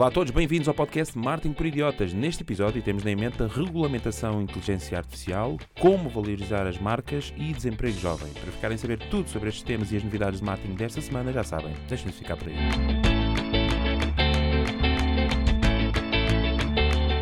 Olá a todos, bem-vindos ao podcast Marketing por Idiotas. Neste episódio temos em mente a regulamentação inteligência artificial, como valorizar as marcas e desemprego jovem. Para ficarem a saber tudo sobre estes temas e as novidades de marketing desta semana, já sabem, deixem-nos ficar por aí.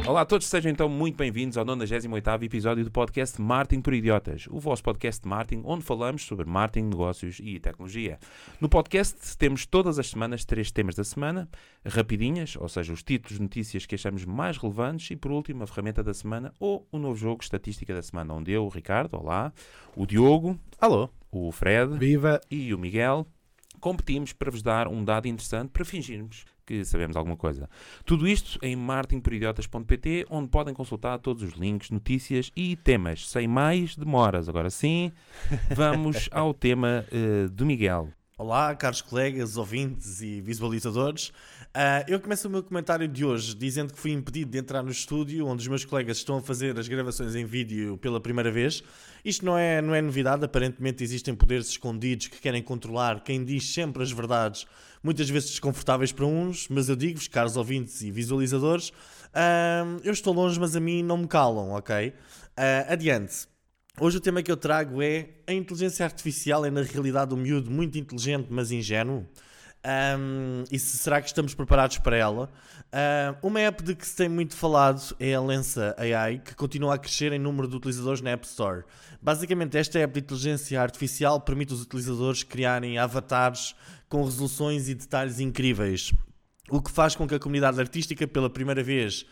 Olá a todos, sejam então muito bem-vindos ao 98º episódio do podcast Marketing por Idiotas, o vosso podcast de marketing onde falamos sobre marketing, negócios e tecnologia. No podcast temos todas as semanas três temas da semana, rapidinhas, ou seja, os títulos notícias que achamos mais relevantes e por último a ferramenta da semana ou o novo jogo estatística da semana, onde eu, o Ricardo, olá, o Diogo, alô, o Fred viva e o Miguel competimos para vos dar um dado interessante para fingirmos que sabemos alguma coisa. Tudo isto em marketingporidiotas.pt, onde podem consultar todos os links, notícias e temas. Sem mais demoras. Agora sim, vamos ao tema uh, do Miguel. Olá, caros colegas, ouvintes e visualizadores. Uh, eu começo o meu comentário de hoje dizendo que fui impedido de entrar no estúdio onde os meus colegas estão a fazer as gravações em vídeo pela primeira vez. Isto não é, não é novidade, aparentemente existem poderes escondidos que querem controlar quem diz sempre as verdades, muitas vezes desconfortáveis para uns, mas eu digo-vos, caros ouvintes e visualizadores, uh, eu estou longe, mas a mim não me calam, ok? Uh, adiante. Hoje o tema que eu trago é a inteligência artificial é na realidade um miúdo muito inteligente, mas ingênuo. Um, e se, será que estamos preparados para ela? Um, uma app de que se tem muito falado é a Lensa AI, que continua a crescer em número de utilizadores na App Store. Basicamente, esta app de inteligência artificial permite os utilizadores criarem avatares com resoluções e detalhes incríveis, o que faz com que a comunidade artística, pela primeira vez,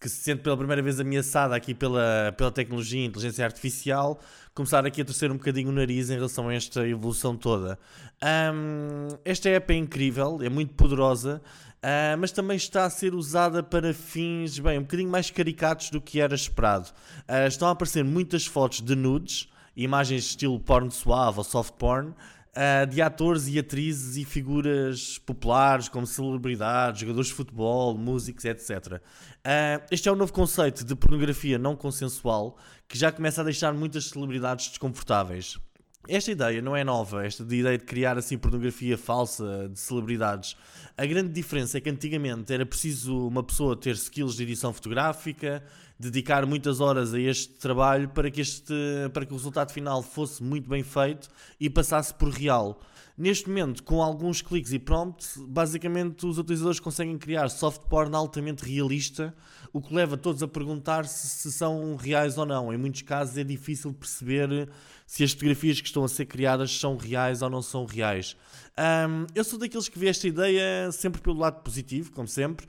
que se sente pela primeira vez ameaçada aqui pela, pela tecnologia e inteligência artificial, começar aqui a torcer um bocadinho o nariz em relação a esta evolução toda. Um, esta app é incrível, é muito poderosa, uh, mas também está a ser usada para fins, bem, um bocadinho mais caricatos do que era esperado. Uh, estão a aparecer muitas fotos de nudes, imagens estilo porno suave ou soft porn, uh, de atores e atrizes e figuras populares, como celebridades, jogadores de futebol, músicos, etc. Uh, ah, este é um novo conceito de pornografia não consensual que já começa a deixar muitas celebridades desconfortáveis. Esta ideia não é nova, esta ideia de criar assim pornografia falsa de celebridades. A grande diferença é que antigamente era preciso uma pessoa ter skills de edição fotográfica, dedicar muitas horas a este trabalho para que, este, para que o resultado final fosse muito bem feito e passasse por real. Neste momento, com alguns cliques e prompts, basicamente os utilizadores conseguem criar soft porn altamente realista, o que leva todos a perguntar se, se são reais ou não. Em muitos casos é difícil perceber se as fotografias que estão a ser criadas são reais ou não são reais. Um, eu sou daqueles que vê esta ideia sempre pelo lado positivo, como sempre,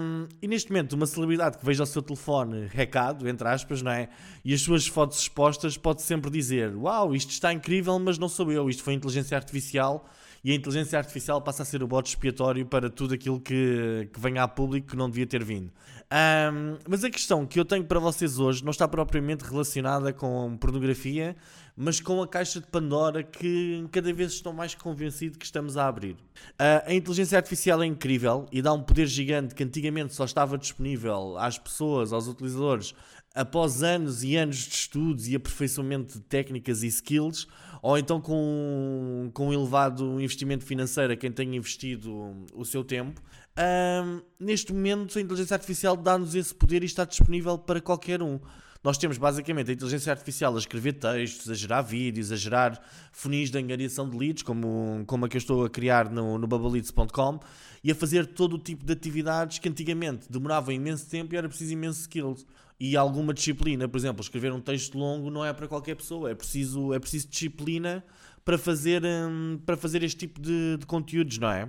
um, e neste momento uma celebridade que veja o seu telefone recado, entre aspas, não é? E as suas fotos expostas pode sempre dizer: Uau, isto está incrível, mas não sou eu, isto foi inteligência artificial e a inteligência artificial passa a ser o bote expiatório para tudo aquilo que, que venha a público que não devia ter vindo. Um, mas a questão que eu tenho para vocês hoje não está propriamente relacionada com pornografia, mas com a caixa de Pandora que cada vez estou mais convencido que estamos a abrir. Uh, a inteligência artificial é incrível e dá um poder gigante que antigamente só estava disponível às pessoas, aos utilizadores, após anos e anos de estudos e aperfeiçoamento de técnicas e skills ou então com, com um elevado investimento financeiro a quem tenha investido o seu tempo. Um, neste momento, a inteligência artificial dá-nos esse poder e está disponível para qualquer um. Nós temos basicamente a inteligência artificial a escrever textos, a gerar vídeos, a gerar funis de angariação de leads, como, como a que eu estou a criar no, no bubbleleads.com, e a fazer todo o tipo de atividades que antigamente demoravam imenso tempo e era preciso imenso skills e alguma disciplina. Por exemplo, escrever um texto longo não é para qualquer pessoa, é preciso, é preciso disciplina para fazer, um, para fazer este tipo de, de conteúdos, não é?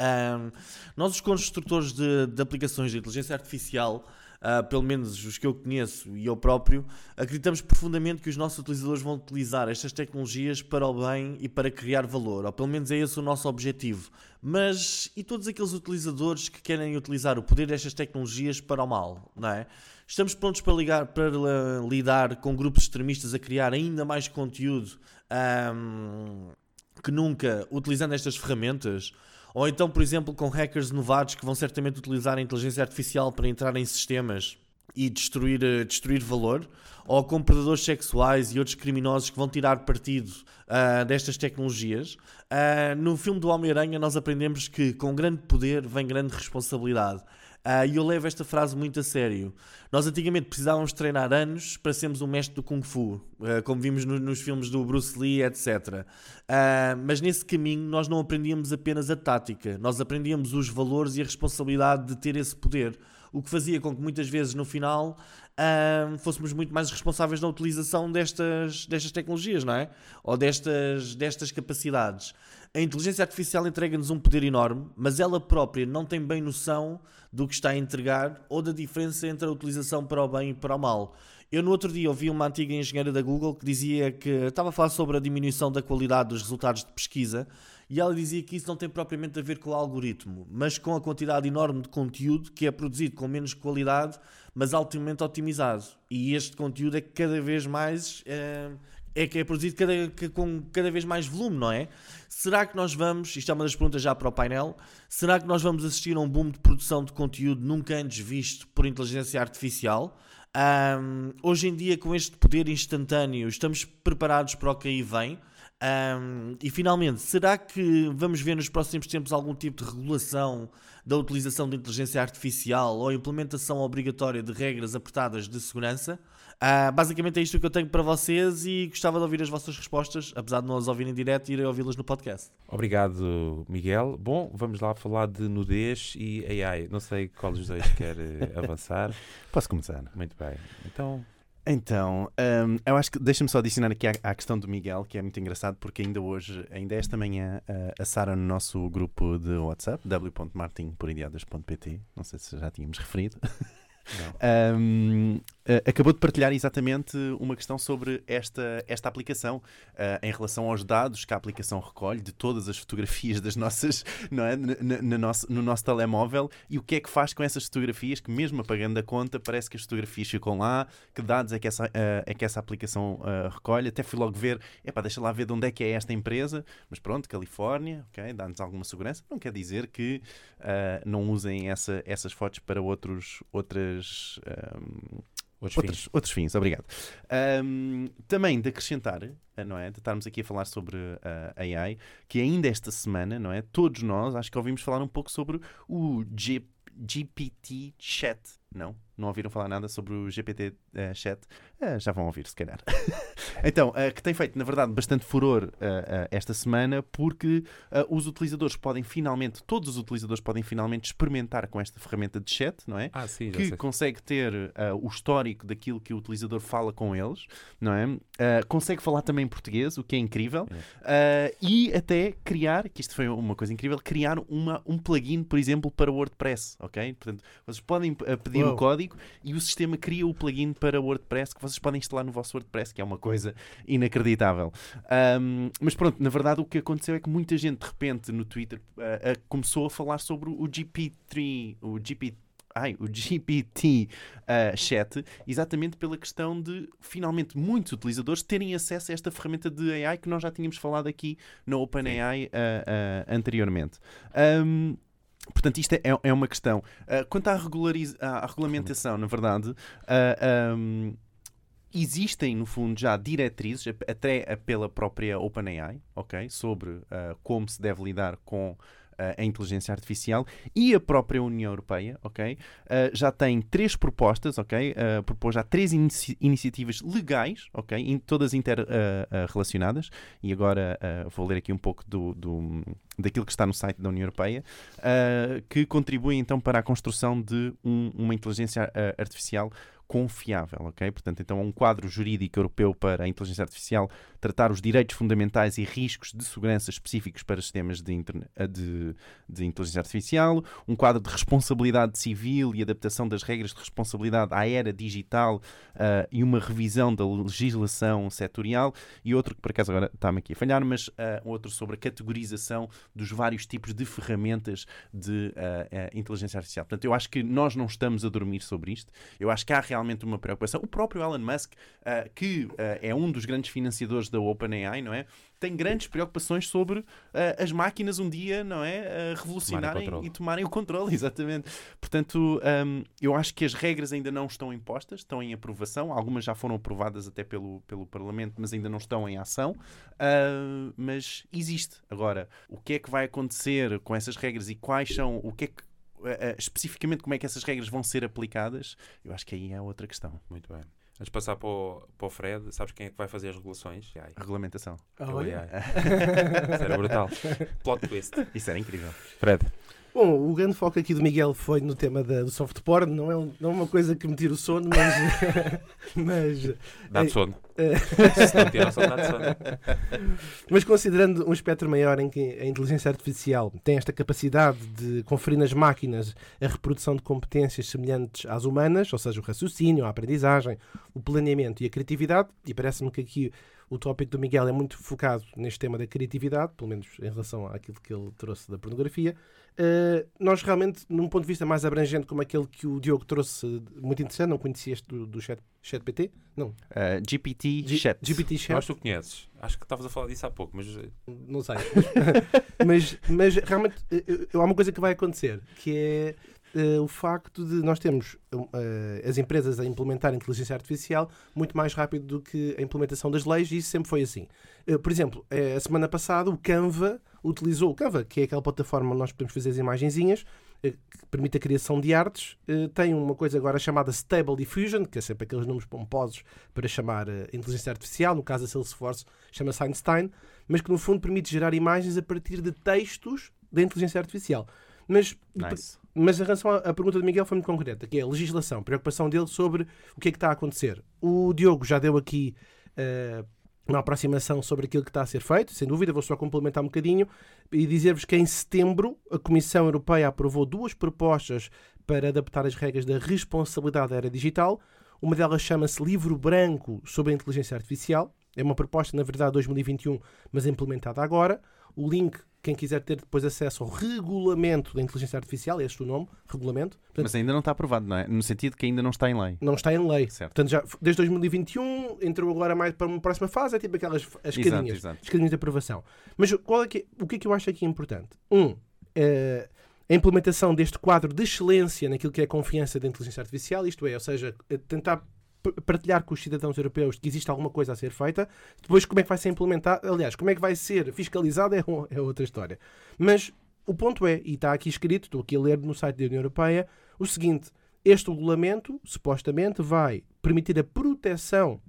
Um, nós, os construtores de, de aplicações de inteligência artificial, uh, pelo menos os que eu conheço e eu próprio, acreditamos profundamente que os nossos utilizadores vão utilizar estas tecnologias para o bem e para criar valor, ou pelo menos é esse o nosso objetivo. Mas e todos aqueles utilizadores que querem utilizar o poder destas tecnologias para o mal, não é? Estamos prontos para, ligar, para lidar com grupos extremistas a criar ainda mais conteúdo um, que nunca utilizando estas ferramentas? Ou então, por exemplo, com hackers novatos que vão certamente utilizar a inteligência artificial para entrar em sistemas e destruir, uh, destruir valor, ou com predadores sexuais e outros criminosos que vão tirar partido uh, destas tecnologias. Uh, no filme do Homem-Aranha, nós aprendemos que com grande poder vem grande responsabilidade. Uh, e eu levo esta frase muito a sério. Nós antigamente precisávamos treinar anos para sermos um mestre do Kung Fu, uh, como vimos no, nos filmes do Bruce Lee, etc. Uh, mas nesse caminho nós não aprendíamos apenas a tática, nós aprendíamos os valores e a responsabilidade de ter esse poder, o que fazia com que muitas vezes no final fôssemos muito mais responsáveis na utilização destas, destas tecnologias, não é? Ou destas, destas capacidades. A inteligência artificial entrega-nos um poder enorme, mas ela própria não tem bem noção do que está a entregar ou da diferença entre a utilização para o bem e para o mal. Eu no outro dia ouvi uma antiga engenheira da Google que dizia que estava a falar sobre a diminuição da qualidade dos resultados de pesquisa e ela dizia que isso não tem propriamente a ver com o algoritmo, mas com a quantidade enorme de conteúdo que é produzido com menos qualidade, mas altamente otimizado. E este conteúdo é cada vez mais. É, é que é produzido cada, com cada vez mais volume, não é? Será que nós vamos, isto é uma das perguntas já para o painel, será que nós vamos assistir a um boom de produção de conteúdo nunca antes visto por inteligência artificial? Um, hoje em dia, com este poder instantâneo, estamos preparados para o que aí vem? Um, e finalmente, será que vamos ver nos próximos tempos algum tipo de regulação da utilização de inteligência artificial ou implementação obrigatória de regras apertadas de segurança? Uh, basicamente é isto que eu tenho para vocês e gostava de ouvir as vossas respostas, apesar de não as ouvirem direto e irem ouvi-las no podcast. Obrigado, Miguel. Bom, vamos lá falar de nudez e AI. Não sei qual dos dois quer eh, avançar. Posso começar? Muito bem. Então, então, um, eu acho que deixa-me só adicionar aqui à, à, questão do Miguel, que é muito engraçado, porque ainda hoje, ainda esta manhã, uh, a Sara no nosso grupo de WhatsApp, w.martin.pt, não sei se já tínhamos referido, um, Uh, acabou de partilhar exatamente uma questão sobre esta, esta aplicação uh, em relação aos dados que a aplicação recolhe de todas as fotografias das nossas, não é? nosso, no nosso telemóvel e o que é que faz com essas fotografias que, mesmo apagando a conta, parece que as fotografias ficam lá, que dados é que essa, uh, é que essa aplicação recolhe. Até fui logo ver, epá, deixa lá ver de onde é que é esta empresa, mas pronto, Califórnia, ok, dá-nos alguma segurança. Não quer dizer que não usem essa, essas fotos para outros, outras. Um, Outros, outros, fins. outros fins, obrigado. Um, também de acrescentar, eh, não é? De estarmos aqui a falar sobre a uh, AI, que ainda esta semana, não é? Todos nós, acho que ouvimos falar um pouco sobre o G GPT Chat, não? Não ouviram falar nada sobre o GPT uh, eh, Chat? Uh, já vão ouvir, se calhar. então, uh, que tem feito, na verdade, bastante furor esta semana, porque os utilizadores podem finalmente, todos os utilizadores podem finalmente experimentar com esta ferramenta de chat, não é? Ah, sim, que consegue ter o histórico daquilo que o utilizador fala com eles, não é? consegue falar também português, o que é incrível, é. e até criar, que isto foi uma coisa incrível, criar uma, um plugin, por exemplo, para o WordPress, ok? Portanto, vocês podem pedir o código código e o sistema cria o plugin para WordPress que vocês podem instalar no vosso WordPress, que é uma coisa inacreditável. Um, mas pronto, na verdade o que aconteceu é que muita gente de repente no Twitter uh, uh, começou a falar sobre o GP3, o GP ai, o GPT uh, chat, exatamente pela questão de finalmente muitos utilizadores terem acesso a esta ferramenta de AI que nós já tínhamos falado aqui no OpenAI uh, uh, anteriormente. Um, Portanto, isto é, é uma questão. Uh, quanto à, à, regulamentação, na verdade, uh, ah, um, existem, no fundo, já diretrizes, até pela própria OpenAI, ok? Sobre uh, como se deve lidar com a inteligência artificial e a própria União Europeia, ok? Uh, já tem três propostas, ok? Uh, propôs já três inici iniciativas legais, ok? In todas interrelacionadas. Uh, e agora vou ler aqui um pouco do, do, daquilo que está no site da União Europeia, que contribuem então para a construção de um, uma inteligência artificial confiável, ok? Portanto, então é um quadro jurídico europeu para a inteligência artificial tratar os direitos fundamentais e riscos de segurança específicos para sistemas de, eh, de, de inteligência artificial, um quadro de responsabilidade civil e adaptação das regras de responsabilidade à era digital uh, e uma revisão da legislação setorial e outro que por acaso agora está-me aqui a falhar, mas uh, outro sobre a categorização dos vários tipos de ferramentas de uh, inteligência artificial. Portanto, eu acho que nós não estamos a dormir sobre isto. Eu acho que há realmente uma preocupação. O próprio Elon Musk, uh, que uh, é um dos grandes financiadores da OpenAI, não é? Tem grandes preocupações sobre uh, as máquinas um dia, não é? revolucionarem Tomarem e tomarem o controle, exatamente. Portanto, um, eu acho que as regras ainda não estão impostas, estão em aprovação. Algumas já foram aprovadas até pelo, pelo Parlamento, mas ainda não estão em ação. mas existe. Agora, o que é que vai acontecer com essas regras e quais são, o que é que uh, especificamente como é que essas regras vão ser aplicadas, eu acho que aí é outra questão. Muito bem. Antes de passar para o, para o Fred, sabes quem é que vai fazer as regulações? AI. Regulamentação. Oh, AI. Isso era brutal. Plot twist. Isso era incrível. Fred. Bom, o grande foco aqui do Miguel foi no tema da, do soft porn. Não é, não é uma coisa que me tira o sono, mas. mas dá-te sono. Se não tira o sono, dá-te sono. Mas considerando um espectro maior em que a inteligência artificial tem esta capacidade de conferir nas máquinas a reprodução de competências semelhantes às humanas, ou seja, o raciocínio, a aprendizagem, o planeamento e a criatividade, e parece-me que aqui o tópico do Miguel é muito focado neste tema da criatividade, pelo menos em relação àquilo que ele trouxe da pornografia. Uh, nós realmente, num ponto de vista mais abrangente, como aquele que o Diogo trouxe, muito interessante, não conhecia este do, do chat, chat PT? Não. Uh, eh, GPT G Chat. GPT Chat. Acho que tu conheces. Acho que estavas a falar disso há pouco, mas. Eh, não sei. mas, mas realmente há uma coisa que vai acontecer, que é uh, o facto de nós termos uh, as empresas a implementar inteligência artificial muito mais rápido do que a implementação das leis, e isso sempre foi assim. Uh, por exemplo, a semana passada o Canva utilizou o Canva, que é aquela plataforma onde nós podemos fazer as imagenzinhas, que permite a criação de artes, tem uma coisa agora chamada Stable Diffusion, que é sempre aqueles números pomposos para chamar inteligência artificial, no caso da Salesforce chama-se Einstein, mas que no fundo permite gerar imagens a partir de textos da inteligência artificial. Mas, nice. Mas em relação à pergunta do Miguel foi muito concreta, que é a legislação, preocupação dele sobre o que é que está a acontecer. O Diogo já deu aqui uh, uma aproximação sobre aquilo que está a ser feito, sem dúvida, vou só complementar um bocadinho e dizer-vos que em setembro a Comissão Europeia aprovou duas propostas para adaptar as regras da responsabilidade da era digital. Uma delas chama-se Livro Branco sobre a Inteligência Artificial. É uma proposta, na verdade, de 2021, mas implementada agora. O link quem quiser ter depois acesso ao regulamento da inteligência artificial, é este o nome, regulamento. Portanto, Mas ainda não está aprovado, não é? No sentido que ainda não está em lei. Não está em lei. Certo. Portanto, já, desde 2021 entrou agora mais para uma próxima fase, é tipo aquelas as escadinhas, exato, exato. escadinhas de aprovação. Mas qual é que, o que é que eu acho aqui importante? Um, é, a implementação deste quadro de excelência naquilo que é a confiança da inteligência artificial, isto é, ou seja, tentar partilhar com os cidadãos europeus que existe alguma coisa a ser feita. Depois, como é que vai ser implementado? Aliás, como é que vai ser fiscalizado é, é outra história. Mas o ponto é, e está aqui escrito, estou aqui a ler no site da União Europeia, o seguinte: este regulamento, supostamente, vai permitir a proteção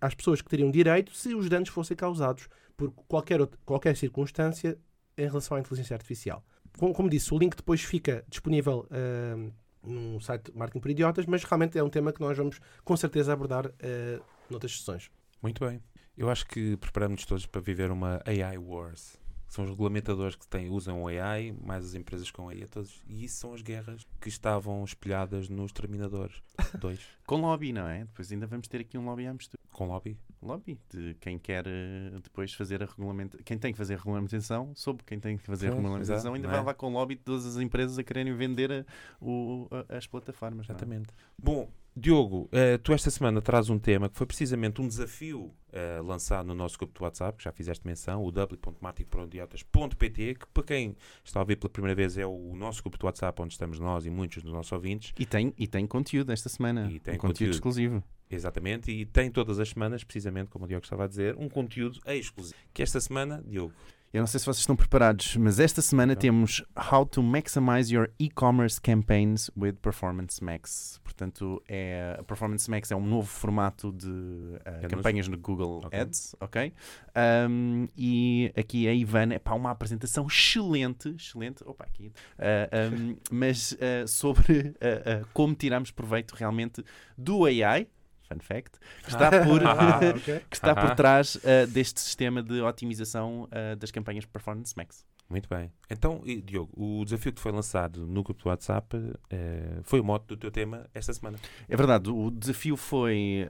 às pessoas que teriam direito se os danos fossem causados por qualquer, outra, qualquer circunstância em relação à inteligência artificial. Como, como disse, o link depois fica disponível uh, num site Marketing por Idiotas, mas realmente é um tema que nós vamos com certeza abordar uh, noutras sessões. Muito bem. Eu acho que preparamos todos para viver uma AI Wars. São os regulamentadores que têm, usam o AI, mais as empresas com AI, todos, e isso são as guerras que estavam espelhadas nos Terminadores 2. com lobby, não é? Depois ainda vamos ter aqui um lobby à mistura. Com lobby? Lobby, de quem quer uh, depois fazer a regulamentação. Quem tem que fazer a regulamentação, soube quem tem que fazer a regulamentação, ainda vai é? lá com o lobby de todas as empresas a quererem vender a, o, a, as plataformas. É? Exatamente. É? Bom, Diogo, uh, tu esta semana traz um tema que foi precisamente um desafio uh, lançado no nosso grupo de WhatsApp, que já fizeste menção, o w.marticprodiotas.pt, que para quem está a ouvir pela primeira vez é o nosso grupo de WhatsApp onde estamos nós e muitos dos nossos ouvintes. E tem, e tem conteúdo esta semana, e tem um conteúdo, conteúdo exclusivo. Exatamente, e tem todas as semanas, precisamente como o Diogo estava a dizer, um conteúdo exclusivo. Que esta semana, Diogo, eu não sei se vocês estão preparados, mas esta semana não. temos How to Maximize Your E-Commerce Campaigns with Performance Max. Portanto, é, a Performance Max é um novo formato de uh, campanhas no Google okay. Ads, ok? Um, e aqui a Ivana, é para uma apresentação excelente, excelente, opa, aqui, uh, eh, um, mas uh, sobre como tiramos proveito realmente do AI, fun fact, que está por, ah, okay. que está por trás uh, deste sistema de otimização uh, das campanhas Performance Max. Muito bem. Então, Diogo, o desafio que foi lançado no grupo do WhatsApp uh, foi o mote do teu tema esta semana. É verdade, o desafio foi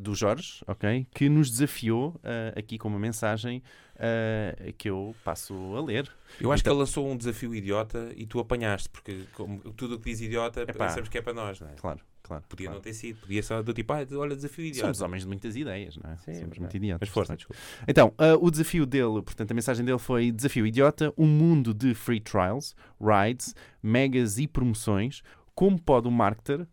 do Jorge, ok? Que nos desafiou aqui com uma mensagem que eu passo a ler. Eu acho então... que ele lançou um desafio idiota e tu apanhaste, porque como, tudo o que diz idiota Epá, pensamos que é para nós, não é? Claro. Claro. Podia claro. não ter sido, podia só do tipo, ah, olha, desafio idiota. Somos homens de muitas ideias, não é? Sim, Somos mas muito idiotas. Mas força, desculpa. Então, uh, o desafio dele, portanto, a mensagem dele foi: desafio idiota, um mundo de free trials, rides, megas e promoções. Como pode o marketer uh,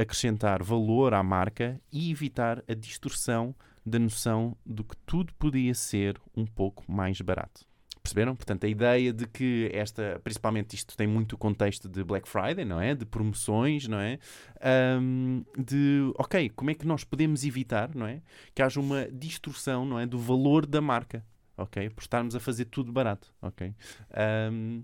acrescentar valor à marca e evitar a distorção da noção de que tudo podia ser um pouco mais barato? Perceberam? Portanto, a ideia de que esta, principalmente isto tem muito o contexto de Black Friday, não é? De promoções, não é? Ahm, de, ok, como é que nós podemos evitar, não é? Que haja uma distorção, não é? Do valor da marca, ok? Por estarmos a fazer tudo barato, ok? Ahm,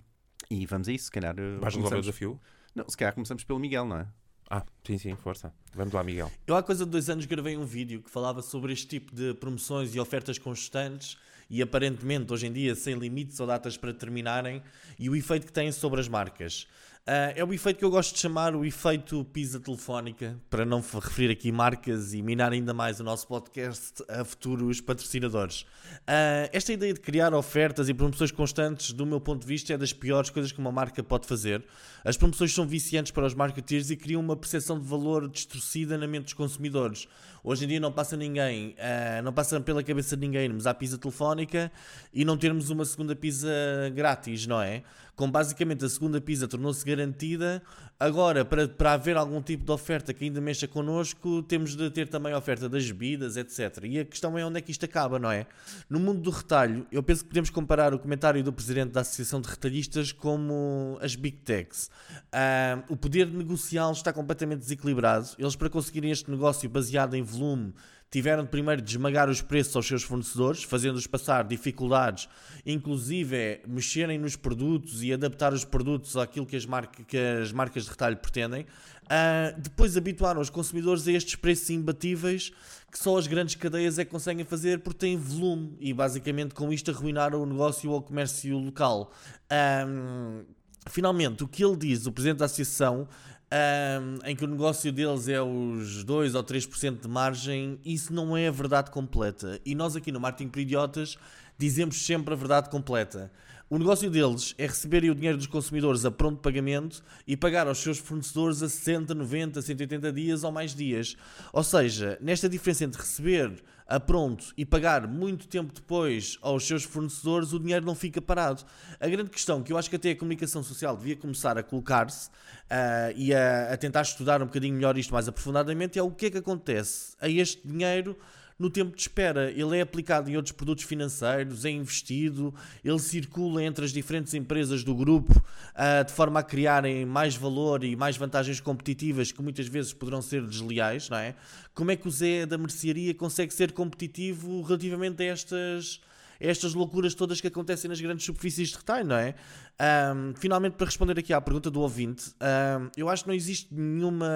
e vamos a isso, se calhar. uh, Vais resolver o desafio? Não, se calhar começamos pelo Miguel, não é? Ah, sim, sim, força. Vamos lá, Miguel. Eu há coisa de dois anos gravei um vídeo que falava sobre este tipo de promoções e ofertas constantes e aparentemente hoje em dia sem limites ou datas para terminarem e o efeito que têm sobre as marcas. Ah, é o efeito que eu gosto de chamar o efeito pizza telefónica, para não referir aqui marcas e minar ainda mais o nosso podcast a futuros patrocinadores. Ah, esta ideia de criar ofertas e promoções constantes, do meu ponto de vista, é das piores coisas que uma marca pode fazer. As promoções são viciantes para os marketeers e criam uma percepção de valor distorcida na mente dos consumidores. Hoje em dia não passa ninguém, ah, não passa pela cabeça de ninguém irmos à pizza telefónica e não termos uma segunda pizza grátis, não é? Como basicamente a segunda pizza tornou-se garantida, agora para, para haver algum tipo de oferta que ainda mexa connosco, temos de ter também a oferta das bebidas, etc. E a questão é onde é que isto acaba, não é? No mundo do retalho, eu penso que podemos comparar o comentário do presidente da Associação de Retalhistas como as Big Techs. Ah, o poder negocial está completamente desequilibrado. Eles, para conseguirem este negócio baseado em volume, tiveram de primeiro de esmagar os preços aos seus fornecedores, fazendo-os passar dificuldades, inclusive é, mexerem nos produtos e adaptar os produtos àquilo que as, que as marcas de retalho pretendem. Ah, depois habituaram os consumidores a estes preços imbatíveis que só as grandes cadeias é que conseguem fazer porque têm volume e basicamente com isto arruinaram o negócio ou o comércio local. Ahm, finalmente, o que ele diz, o presidente da associação, ahm, em que o negócio deles é os 2 ou 3% de margem, isso não é a verdade completa. E nós aqui no Marketing por Idiotas dizemos sempre a verdade completa. O negócio deles é receberem o dinheiro dos consumidores a pronto pagamento e pagar aos seus fornecedores a 60, 90, 180 dias ou mais dias. Ou seja, nesta diferença entre receber a pronto e pagar muito tempo depois aos seus fornecedores, o dinheiro não fica parado. A grande questão que eu acho que até a comunicação social devia começar a colocar-se ah, e a, a tentar estudar um bocadinho melhor isto mais aprofundadamente é o que é que acontece a este dinheiro no tempo de espera. Ele é aplicado em outros produtos financeiros, é investido, ele circula entre as diferentes empresas do grupo ah, de forma a criarem mais valor e mais vantagens competitivas que muitas vezes poderão ser desleais, não é? Como é que o Zé da mercearia consegue ser competitivo relativamente a estas estas loucuras todas que acontecem nas grandes superfícies de retalho, não é? Ahm, finalmente, para responder aqui à pergunta do ouvinte, ahm, eu acho que não existe nenhuma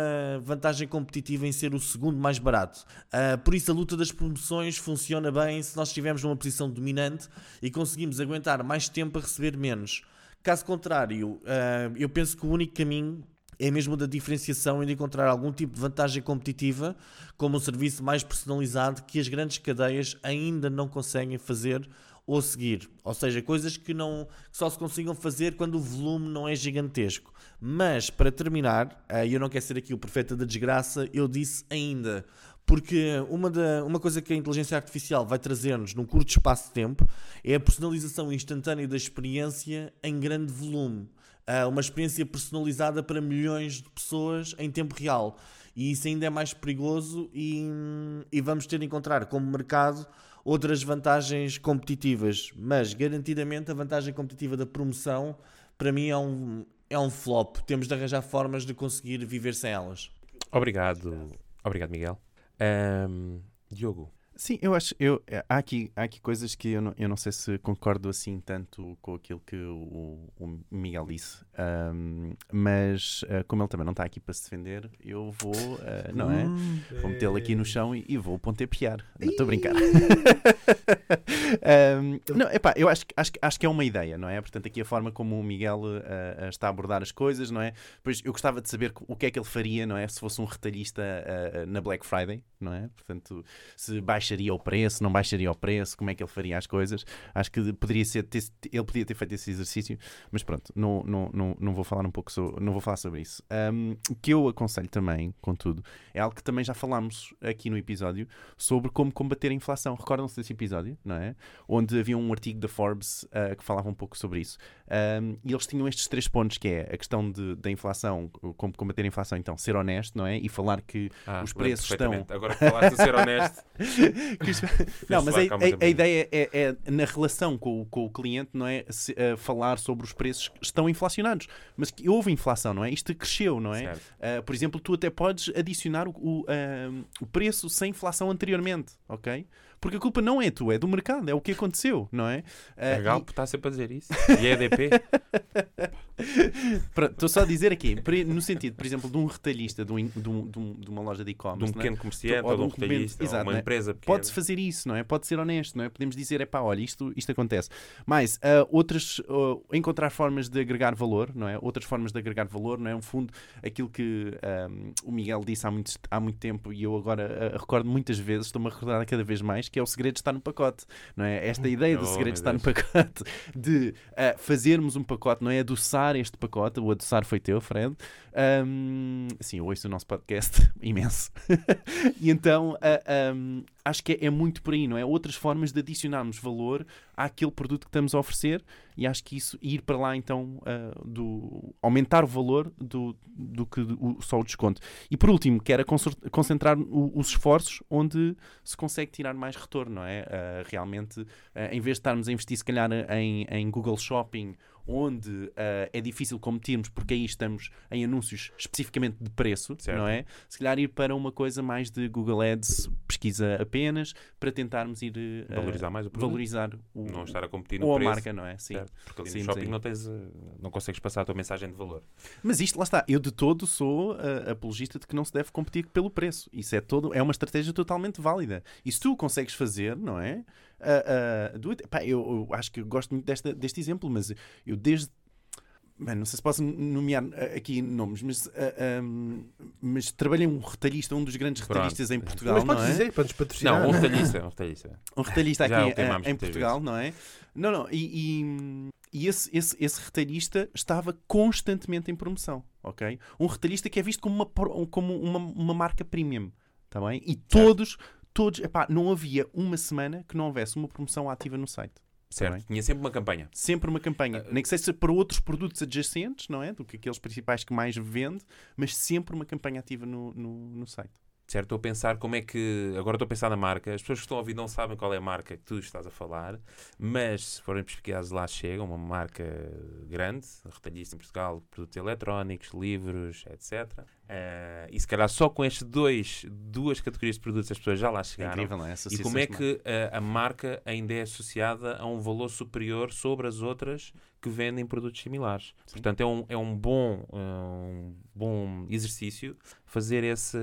vantagem competitiva em ser o segundo mais barato. Ah, por isso, a luta das promoções funciona bem se nós estivermos numa posição dominante e conseguimos aguentar mais tempo a receber menos. Caso contrário, ah, eu penso que o único caminho é mesmo da diferenciação e de encontrar algum tipo de vantagem competitiva, como um serviço mais personalizado que as grandes cadeias ainda não conseguem fazer ou seguir. Ou seja, coisas que, não, que só se consigam fazer quando o volume não é gigantesco. Mas, para terminar, e eu não quero ser aqui o profeta da desgraça, eu disse ainda. Porque uma, da, uma coisa que a inteligência artificial vai trazer-nos num curto espaço de tempo é a personalização instantânea da experiência em grande volume. Uh, uma experiência personalizada para milhões de pessoas em tempo real. E isso ainda é mais perigoso e, e vamos ter de encontrar como mercado outras vantagens competitivas. Mas garantidamente a vantagem competitiva da promoção para mim é um, é um flop. Temos de arranjar formas de conseguir viver sem elas. Obrigado. Obrigado, Miguel. Ahm, Diogo. Sim, eu acho. Eu, há, aqui, há aqui coisas que eu não, eu não sei se concordo assim tanto com aquilo que o, o Miguel disse. Ahm, mas, ah, como ele também não está aqui para se defender, eu vou, ah, não é? Vou metê-lo aqui no chão e, e vou pontepiar. Não estou a brincar. Ahm, não, epá, eu acho, que- acho, acho que é uma ideia, não é? Portanto, aqui a forma como o Miguel ah, está a abordar as coisas, não é? Pois eu gostava de saber o que é que ele faria, não é? Se fosse um retalhista na Black Friday, não é? Portanto, se baixasse baixaria o preço, não baixaria o preço, como é que ele faria as coisas. Acho que poderia ser, ter, ele podia ter feito esse exercício, mas pronto, não, não, não, não vou falar um pouco sobre, não vou falar sobre isso. Um, o que eu aconselho também, contudo, é algo que também já falámos aqui no episódio sobre como combater a inflação. Recordam-se desse episódio, não é? Onde havia um artigo da Forbes uh, que falava um pouco sobre isso. Um, e eles tinham estes três pontos, que é a questão de, da inflação, como combater a inflação, então, ser honesto, não é? E falar que ah, os preços estão... Agora que falaste de ser honesto... não, mas a, a, a ideia é, é, na relação com, com o cliente, não é? Se, uh, falar sobre os preços que estão inflacionados. Mas que houve inflação, não é? Isto cresceu, não é? Uh, por exemplo, tu até podes adicionar o, o, uh, o preço sem inflação anteriormente, ok? Porque a culpa não é tua, é do mercado, é o que aconteceu, não é? Uh, a Galp está e... sempre a dizer isso. E a EDP. Estou só a dizer aqui, no sentido, por exemplo, de um retalhista, de, um, de, um, de uma loja de e-commerce. De um pequeno é? comerciante ou de um retalhista, exato, uma é? empresa pequena. Pode-se fazer isso, não é? Pode ser honesto, não é? Podemos dizer, é pá, olha, isto, isto acontece. Mas uh, outras, uh, encontrar formas de agregar valor, não é? Outras formas de agregar valor, não é? Um fundo, aquilo que um, o Miguel disse há muito, há muito tempo e eu agora uh, recordo muitas vezes, estou-me a recordar cada vez mais, que é o segredo está no pacote, não é? Esta ideia do oh, segredo está no pacote, de uh, fazermos um pacote, não é? Adoçar este pacote, o adoçar foi teu, Fred. Um, sim, eu ouço o nosso podcast imenso. e então uh, um, acho que é, é, muito por aí, não é? Outras formas de adicionarmos valor àquele produto que estamos a oferecer e acho que isso, ir para lá então, uh, do, aumentar o valor do, do que o, só o desconto. E por último, quero concentrar o, os esforços onde se consegue tirar mais retorno, não é? Uh, realmente, uh, em vez de estarmos a investir se calhar em, em Google Shopping onde uh, é difícil competirmos porque aí estamos em anúncios especificamente de preço, certo. não é? Se calhar ir para uma coisa mais de Google Ads, pesquisa apenas, para tentarmos ir uh, valorizar mais o produto. Valorizar o, não estar a competir no ou preço. a marca, não é? Sim. Certo. Porque ali Sim, no shopping não, tens, eh, não consegues passar a tua mensagem de valor. Mas isto, lá está, eu de todo sou uh, apologista de que não se deve competir pelo preço. Isso é todo, é uma estratégia totalmente válida. E se tu consegues fazer, não é? Uh, uh, do, pá, eu, eu, acho que gosto muito desta, deste exemplo, mas eu desde. Bem, não sei se posso nomear aqui nomes, mas, uh, um, mas trabalhei um retalhista, um dos grandes Pronto. retalhistas em Portugal. Mas podes não é? dizer, podes patrocinar. Não, um retalhista. Um retalhista, um retalhista aqui uh, em Portugal, vezes. não é? Não, não, e, e, e, esse, esse, esse retalhista estava constantemente em promoção, ok? Um retalhista que é visto como uma, como uma, uma marca premium, tá bem? E todos, todos, epá, não havia uma semana que não houvesse uma promoção ativa no site. Certo, tinha sempre uma campanha. Sempre uma campanha. Uh, Nem que seja para outros produtos adjacentes, não é? Do que aqueles principais que mais vende, mas sempre uma campanha ativa no, no, no site. Certo, estou a pensar como é que. Agora estou a pensar na marca. As pessoas que estão a ouvir não sabem qual é a marca que tu estás a falar, mas se forem pesquisados lá chega uma marca grande, retalhista em Portugal, produtos eletrónicos, livros, etc. Uh, e se calhar só com dois, duas categorias de produtos as pessoas já lá chegaram. É incrível, não é? E como é que uh, a marca ainda é associada a um valor superior sobre as outras que vendem produtos similares. Sim. Portanto, é um, é um, bom, uh, um bom exercício fazer esse,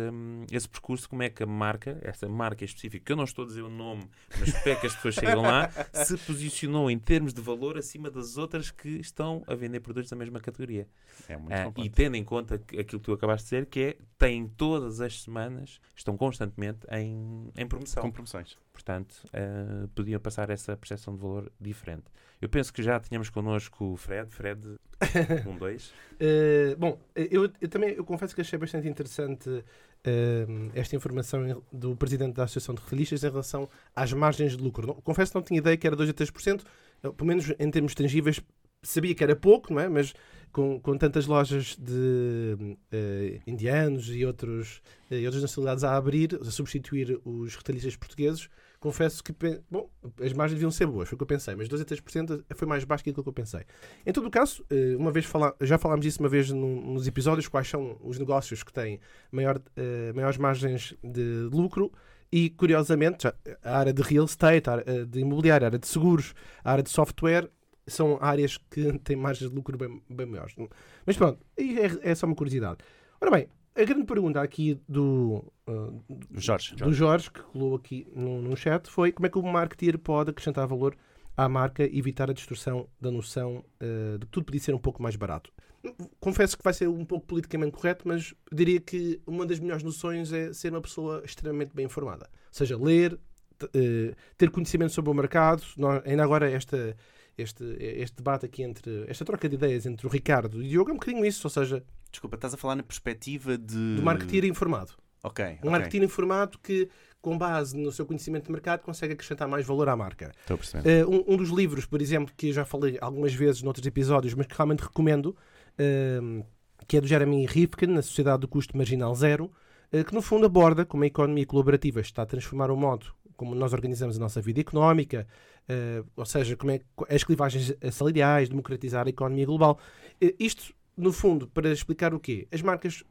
esse percurso, como é que a marca, essa marca específica, que eu não estou a dizer o nome, mas espero que as pessoas cheguem lá, se posicionou em termos de valor acima das outras que estão a vender produtos da mesma categoria. É muito uh, e tendo em conta aquilo que tu acabaste de dizer, que é, têm todas as semanas, estão constantemente em, em promoção. Com promoções. Portanto, uh, podiam passar essa percepção de valor diferente. Eu penso que já tínhamos connosco o Fred. Fred, um, dois. uh, bom, eu, eu, também eu confesso que achei bastante interessante uh, esta informação do presidente da Associação de Retalhistas em relação às margens de lucro. Não, confesso que não tinha ideia que era 2 a 3%, pelo menos em termos tangíveis sabia que era pouco, não é? Mas com, com tantas lojas de uh, indianos e, outros, uh, e outras nacionalidades a abrir, a substituir os retalhistas portugueses, confesso que bom, as margens deviam ser boas, foi o que eu pensei, mas 2 a 3% foi mais baixo aquilo que eu pensei. Em todo o caso, uh, uma vez fala, já falámos disso uma vez nos episódios, quais são os negócios que têm maior, maiores margens de lucro. E, curiosamente, a área de real estate, a área de imobiliário, a área de seguros, a área de software são áreas que têm margens de lucro bem, bem maiores. Mas pronto, é, é só uma curiosidade. Ora bem, a grande pergunta aqui do, uh, Jorge. do Jorge, que colou aqui no, no chat, foi como é que o marketeer pode acrescentar valor à marca e evitar a distorção da noção uh, de que tudo podia ser um pouco mais barato. Confesso que vai ser um pouco politicamente correto, mas diria que uma das melhores noções é ser uma pessoa extremamente bem informada. Ou seja, ler, uh, ter conhecimento sobre o mercado. Nós, ainda agora, esta, este, este debate aqui entre. esta troca de ideias entre o Ricardo e o Diogo é um bocadinho isso, ou seja. Desculpa, estás a falar na perspectiva de. Do marketeer informado. Ok. Um okay. marketeer informado que, com base no seu conhecimento de mercado, consegue acrescentar mais valor à marca. Estou a perceber. Uh, um, um, dos livros, por exemplo, que eu já falei algumas vezes noutros episódios, mas que realmente recomendo, uh, que é do Jeremy Rifkin, na Sociedade do Custo Marginal Zero, uh, que no fundo aborda como a economia colaborativa está a transformar o modo como nós organizamos a nossa vida económica, ou seja, como é as clivagens salariais, democratizar a economia global. isto, no fundo, para explicar o quê? As marcas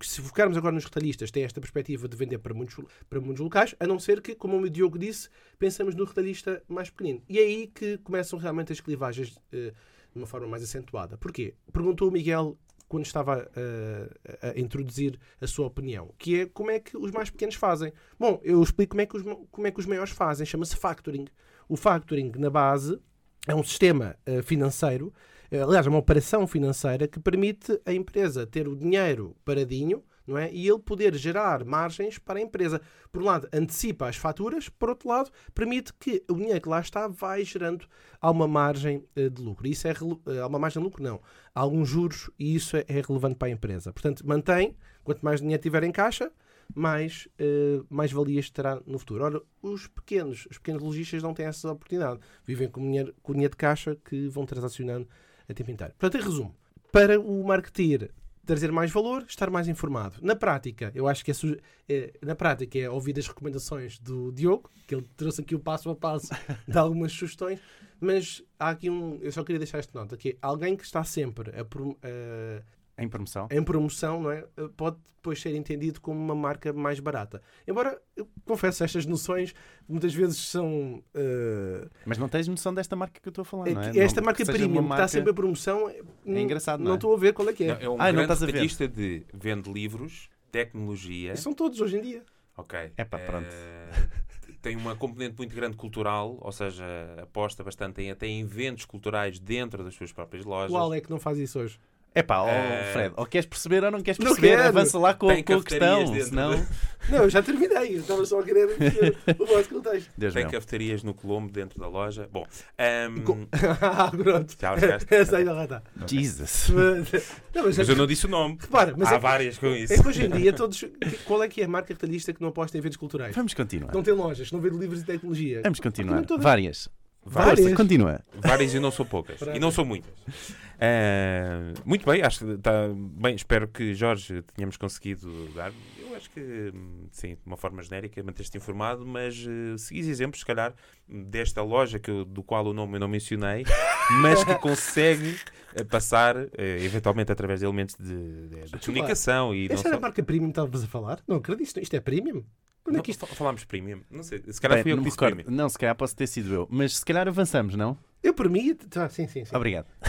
se focarmos agora nos retalhistas, têm esta perspectiva de vender para muitos, para muitos locais, a não ser que, como o Diogo disse, pensamos no retalhista mais pequenino. E é aí que começam realmente as clivagens eh, de uma forma mais acentuada. Porquê? Perguntou o Miguel quando estava uh, a introduzir a sua opinião, que é como é que os mais pequenos fazem. Bom, eu explico como é que os, como é que os maiores fazem, chama-se factoring. O factoring, na base, é um sistema uh, financeiro eh, aliás, é uma operação financeira que permite a empresa ter o dinheiro paradinho não é? e ele poder gerar margens para a empresa. Por um lado, antecipa as faturas, por outro lado, permite que o dinheiro que lá está vai gerando alguma margem eh, de lucro. Isso é eh, alguma margem de lucro, não. Há alguns juros e isso é, é relevante para a empresa. Portanto, mantém, quanto mais dinheiro tiver em caixa, mais, uh, mais valias terá no futuro. Ora, os pequenos, os pequenos lojistas não têm essa oportunidade. Vivem com dinheiro, com dinheiro de caixa que vão transacionando a tempo inteiro. Portanto, em resumo, para o marketeer trazer mais valor, estar mais informado. Na prática, eu acho que é, é, na prática é ouvir as recomendações do Diogo, que ele trouxe aqui o passo a passo de algumas sugestões, mas há aqui um. Eu só queria deixar esta nota: que é alguém que está sempre a, a, em promoção. Em promoção, não é? Pode depois ser entendido como uma marca mais barata. Embora, eu confesso, estas noções muitas vezes são. Uh... Mas não tens noção desta marca que eu estou a falar, não é? Esta não, marca premium marca... está sempre em promoção. É engraçado, não, não é? estou a ver qual é que é. Não, é um ah, grande não de vende livros, tecnologia. E são todos hoje em dia. Ok. É pá, pronto. Uh tem uma componente muito grande cultural, ou seja, aposta bastante em, até em eventos culturais dentro das suas próprias lojas. Qual é que não faz isso hoje? É pá, oh. Fred, ou queres perceber ou não queres perceber, não avança lá com, com a questão. Senão... Não, eu já terminei, eu estava só a querer o vosso contexto. Deus Tem meu. cafetarias no Colombo dentro da loja. Bom, um... ah, pronto. Tchau, Essa ainda lá está. Jesus. Não, mas, mas, eu não disse o nome. Repara, mas Há é, várias com isso. É que hoje em dia, todos, qual é que é a marca retalhista que não aposta em eventos culturais? Vamos continuar. Não tem lojas, não vende livros de tecnologia. Vamos continuar. Várias. Várias. Várias. Continua. Várias e não são poucas. e não são muitas. Uh, muito bem, acho que está bem. Espero que Jorge tenhamos conseguido dar. Eu acho que sim, de uma forma genérica, manter-te informado, mas uh, seguis exemplos, se calhar, desta loja que eu, do qual o nome eu não mencionei, mas que consegue uh, passar, uh, eventualmente, através de elementos de, de, de comunicação. E Esta era só... a marca premium que estavas a falar? Não acredito, isto é premium? Quando é que isto... Falámos premium? Não sei, se calhar Bem, fui eu que disse premium. Não, se calhar posso ter sido eu, mas se calhar avançamos, não? Eu, por mim, ah, sim, sim, sim. Obrigado.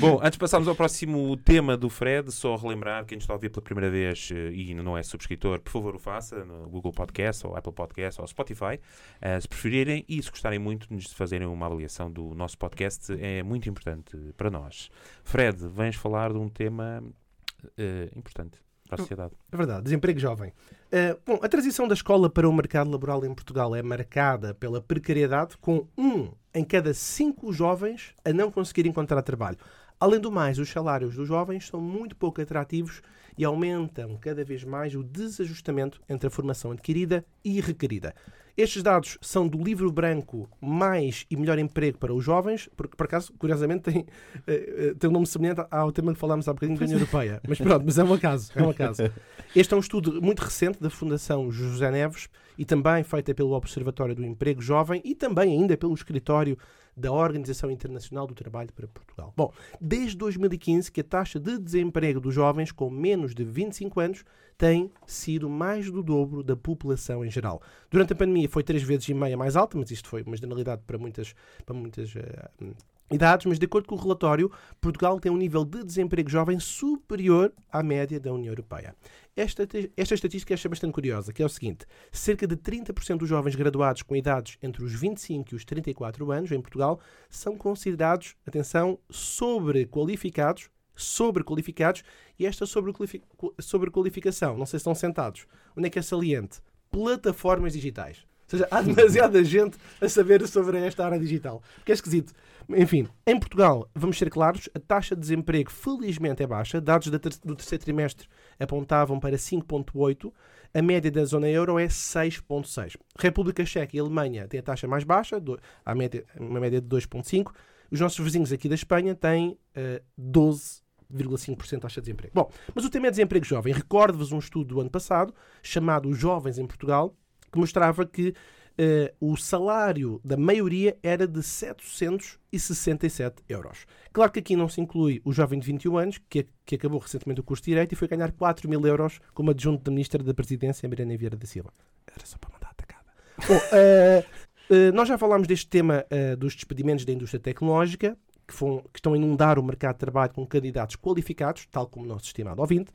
Bom, antes de passarmos ao próximo tema do Fred, só relembrar quem está a ouvir pela primeira vez eh, e não é subscritor, por favor o faça no Google Podcast ou Apple Podcast ou Spotify, uh, se preferirem e se gostarem muito de nos fazerem uma avaliação do nosso podcast, é muito importante para nós. Fred, vens falar de um tema uh, importante para a sociedade. É verdade, desemprego jovem. Uh, bom, a transição da escola para o mercado laboral em Portugal é marcada pela precariedade, com um em cada cinco jovens a não conseguir encontrar trabalho. Além do mais, os salários dos jovens são muito pouco atrativos e aumentam cada vez mais o desajustamento entre a formação adquirida e requerida. Estes dados são do livro branco Mais e Melhor Emprego para os Jovens, porque, por acaso, curiosamente, tem, uh, tem um nome semelhante ao tema que falámos há bocadinho da União Europeia. Mas pronto, mas é um acaso, é um acaso. Este é um estudo muito recente da Fundação José Neves e também feita pelo Observatório do Emprego Jovem e também ainda pelo Escritório da Organização Internacional do Trabalho para Portugal. Bom, desde 2015 que a taxa de desemprego dos jovens com menos de 25 anos tem sido mais do dobro da população em geral. Durante a pandemia foi três vezes e meia mais alta, mas isto foi uma generalidade para muitas, para muitas uh, idades, mas de acordo com o relatório, Portugal tem um nível de desemprego jovem superior à média da União Europeia. Esta, esta estatística é bastante curiosa, que é o seguinte: cerca de 30% dos jovens graduados com idades entre os 25 e os 34 anos em Portugal são considerados, atenção, sobrequalificados, sobrequalificados, e esta sobrequalificação, não sei se estão sentados. Onde é que é saliente? plataformas digitais. Ou seja, há demasiada gente a saber sobre esta área digital. Que é esquisito. Enfim, em Portugal, vamos ser claros, a taxa de desemprego felizmente é baixa. Dados do terceiro trimestre apontavam para 5,8. A média da zona euro é 6,6. República Checa e Alemanha têm a taxa mais baixa, a média, uma média de 2,5. Os nossos vizinhos aqui da Espanha têm uh, 12,5% de taxa de desemprego. Bom, mas o tema é desemprego jovem. Recordo-vos um estudo do ano passado, chamado Jovens em Portugal, que mostrava que Uh, o salário da maioria era de 767 euros. Claro que aqui não se inclui o jovem de 21 anos, que, que acabou recentemente o curso de Direito e foi ganhar 4 mil euros como adjunto da Ministra da Presidência, Mariana Vieira da Silva. Era só para mandar atacada. Bom, uh, uh, nós já falámos deste tema dos despedimentos da indústria tecnológica, que, estão a inundar o mercado de trabalho com candidatos qualificados, tal como o nosso estimado ouvinte,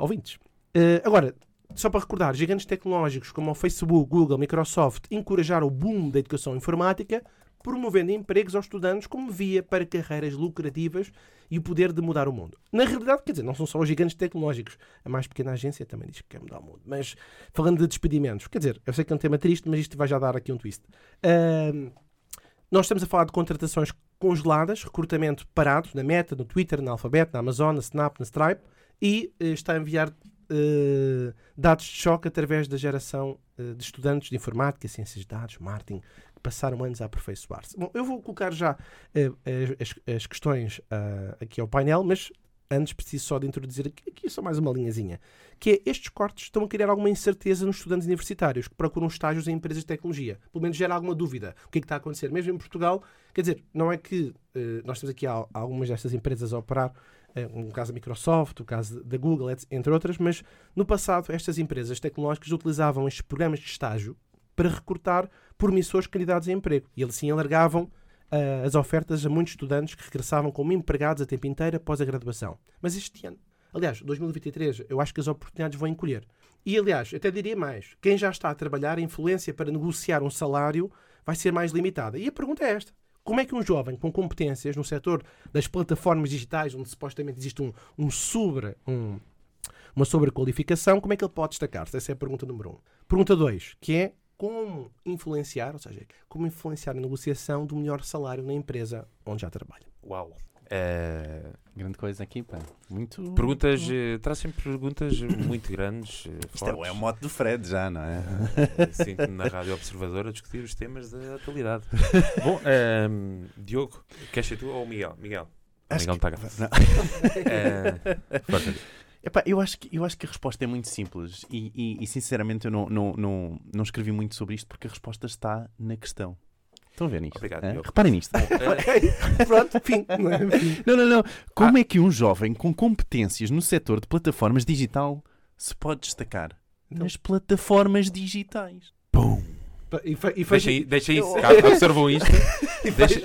ouvintes. agora, só para recordar, gigantes tecnológicos como o Facebook, Google, Microsoft encorajaram o boom da educação informática, promovendo empregos aos estudantes como via para carreiras lucrativas e o poder de mudar o mundo. Na realidade, quer dizer, não são só os gigantes tecnológicos. A mais pequena agência também diz que quer mudar o mundo. Mas falando de despedimentos, quer dizer, eu sei que é um tema triste, mas isto vai já dar aqui um twist. Uh, nós estamos a falar de contratações congeladas, recrutamento parado na Meta, no Twitter, na Alphabet, na Amazon, na Snap, na Stripe, e uh, está a enviar uh, dados de choque através da geração uh, de estudantes de informática, ciências de dados, marketing, que passaram anos a aperfeiçoar-se. Bom, eu vou colocar já uh, as, as, questões aqui ao painel, mas antes preciso só de introduzir aqui, aqui só mais uma linhazinha, que é estes cortes estão a criar alguma incerteza nos estudantes universitários que procuram estágios em empresas de tecnologia. Pelo menos gera alguma dúvida. O que é que está a acontecer? Mesmo em Portugal, quer dizer, não é que nós temos aqui algumas destas empresas a operar é, caso da Microsoft, o caso da Google, entre outras, mas no passado estas empresas tecnológicas utilizavam estes programas de estágio para recrutar promissores candidatos a emprego e assim alargavam uh, as ofertas a muitos estudantes que regressavam como empregados a tempo inteiro após a graduação. Mas este ano, aliás, 2023, eu acho que as oportunidades vão encolher. E aliás, até diria mais: quem já está a trabalhar, a influência para negociar um salário vai ser mais limitada. E a pergunta é esta: como é que um jovem com competências no setor das plataformas digitais, onde supostamente existe um, um sobre, um, uma sobrequalificação, como é que ele pode destacar-se? Essa é a pergunta número um. Pergunta dois, que é como influenciar, ou seja, como influenciar a negociação do melhor salário na empresa onde já trabalha. Uau! Uh, grande coisa aqui, pá. Muito. Perguntas, traz sempre perguntas muito grandes. Uh, Isto é, é o moto do Fred, já, não é? Sinto-me na Rádio Observador a discutir os temas da atualidade. Bom, um, Diogo, queres ser tu ou o Miguel? Miguel. Acho Miguel que... não está uh, Epá, eu, acho que, eu acho que a resposta é muito simples e, e, e sinceramente eu não, não, não, não escrevi muito sobre isto porque a resposta está na questão. Estão a ver nisto? Obrigado, é? Reparem nisto. okay. Pronto, fim. Não, não, não. Como ah. é que um jovem com competências no setor de plataformas digital se pode destacar? Então. Nas plataformas digitais. Pum! E, fe, e deixa, deixa isso, observam isto. deixa,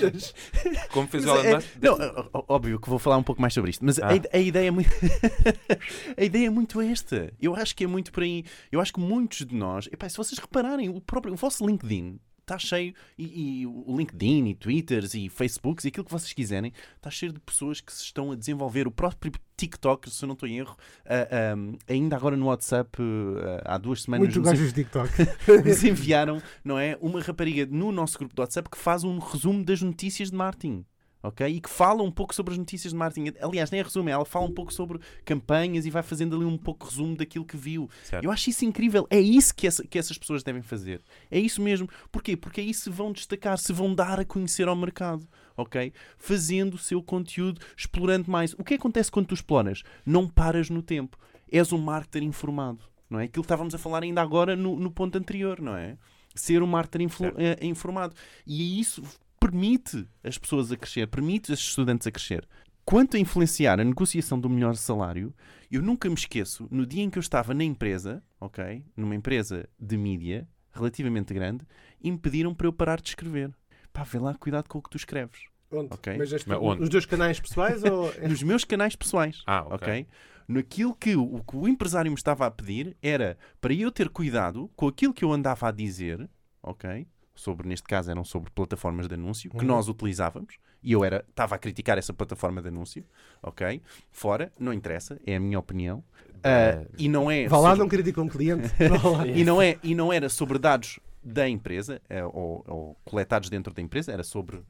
como fez o Alan é, Não, óbvio que vou falar um pouco mais sobre isto, mas ah. a, a, ideia é muito a ideia é muito esta. Eu acho que é muito por aí. Eu acho que muitos de nós, epá, se vocês repararem, o próprio o vosso LinkedIn está cheio, e, e, o LinkedIn, e Twitters, e Facebooks, e aquilo que vocês quiserem, está cheio de pessoas que se estão a desenvolver. O próprio TikTok, se eu não estou em erro, uh, ah, um, ah, ainda agora no WhatsApp, uh, há duas semanas. Muito gajos de TikTok. nos enviaram, não é? Uma rapariga no nosso grupo do WhatsApp que faz um resumo das notícias de Martin ok? E que fala um pouco sobre as notícias de marketing. Aliás, nem é resumo, ela fala um pouco sobre campanhas e vai fazendo ali um pouco resumo daquilo que viu. Certo. Eu acho isso incrível. É isso que, essa, que essas pessoas devem fazer. É isso mesmo. Porquê? Porque aí se vão destacar, se vão dar a conhecer ao mercado. Ok? Fazendo o seu conteúdo, explorando mais. O que acontece quando tu exploras? Não paras no tempo. És um marketer informado. Não é? Aquilo que estávamos a falar ainda agora no, no ponto anterior, não é? Ser um marketer eh, informado. E isso permite as pessoas a crescer, permite os estudantes a crescer. Quanto a influenciar a negociação do melhor salário, eu nunca me esqueço, no dia em que eu estava na empresa, ok? Numa empresa de mídia relativamente grande, impediram para eu parar de escrever. Pá, vê lá, cuidado com o que tu escreves. Onde? Okay? Mas este, Mas onde? Nos dois canais pessoais ou... Nos meus canais pessoais. Ah, ok. okay? Naquilo que o, que o empresário me estava a pedir era para eu ter cuidado com aquilo que eu andava a dizer, ok? Sobre, neste caso, eram sobre plataformas de anúncio que uhum. nós utilizávamos e eu era estava a criticar essa plataforma de anúncio, ok? Fora, não interessa, é a minha opinião. Uh, e não é. Vá lá, sobre... não critica um cliente. e, não é, e não era sobre dados da empresa, é, ou, ou, coletados dentro da empresa, era sobre uh,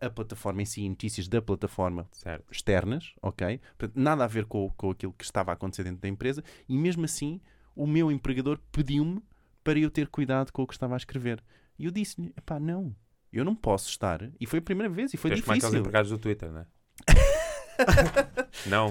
a plataforma em si, notícias da plataforma certo. externas, ok? Portanto, nada a ver com, com aquilo que estava a acontecer dentro da empresa, e mesmo assim o meu empregador pediu-me para eu ter cuidado com o que estava a escrever. E eu disse-lhe, pá, não, eu não posso estar, e foi a primeira vez, e foi Tens difícil. mais empregados do Twitter, não é? não.